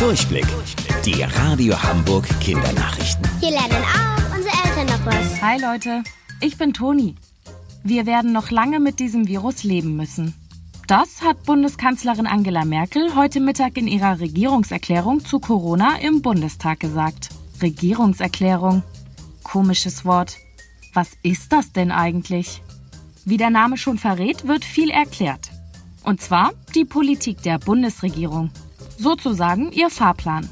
Durchblick. Die Radio Hamburg Kindernachrichten. Hier lernen auch unsere Eltern noch was. Hi Leute, ich bin Toni. Wir werden noch lange mit diesem Virus leben müssen. Das hat Bundeskanzlerin Angela Merkel heute Mittag in ihrer Regierungserklärung zu Corona im Bundestag gesagt. Regierungserklärung. Komisches Wort. Was ist das denn eigentlich? Wie der Name schon verrät, wird viel erklärt. Und zwar die Politik der Bundesregierung. Sozusagen ihr Fahrplan.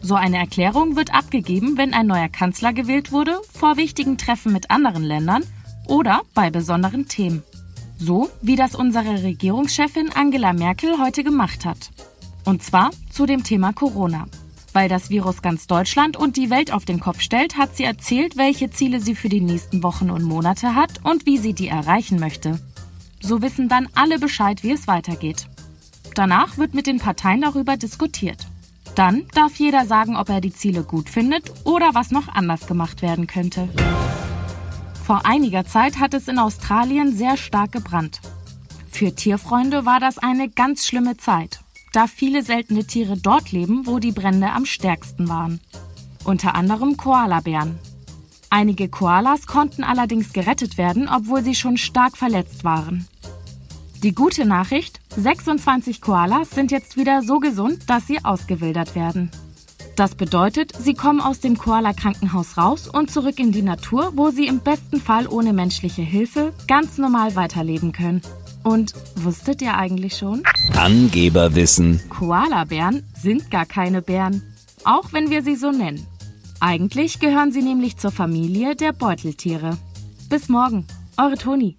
So eine Erklärung wird abgegeben, wenn ein neuer Kanzler gewählt wurde, vor wichtigen Treffen mit anderen Ländern oder bei besonderen Themen. So wie das unsere Regierungschefin Angela Merkel heute gemacht hat. Und zwar zu dem Thema Corona. Weil das Virus ganz Deutschland und die Welt auf den Kopf stellt, hat sie erzählt, welche Ziele sie für die nächsten Wochen und Monate hat und wie sie die erreichen möchte. So wissen dann alle Bescheid, wie es weitergeht. Danach wird mit den Parteien darüber diskutiert. Dann darf jeder sagen, ob er die Ziele gut findet oder was noch anders gemacht werden könnte. Vor einiger Zeit hat es in Australien sehr stark gebrannt. Für Tierfreunde war das eine ganz schlimme Zeit, da viele seltene Tiere dort leben, wo die Brände am stärksten waren. Unter anderem Koalabären. Einige Koalas konnten allerdings gerettet werden, obwohl sie schon stark verletzt waren. Die gute Nachricht, 26 Koalas sind jetzt wieder so gesund, dass sie ausgewildert werden. Das bedeutet, sie kommen aus dem Koala-Krankenhaus raus und zurück in die Natur, wo sie im besten Fall ohne menschliche Hilfe ganz normal weiterleben können. Und wusstet ihr eigentlich schon? Angeberwissen. Koalabären sind gar keine Bären, auch wenn wir sie so nennen. Eigentlich gehören sie nämlich zur Familie der Beuteltiere. Bis morgen, eure Toni.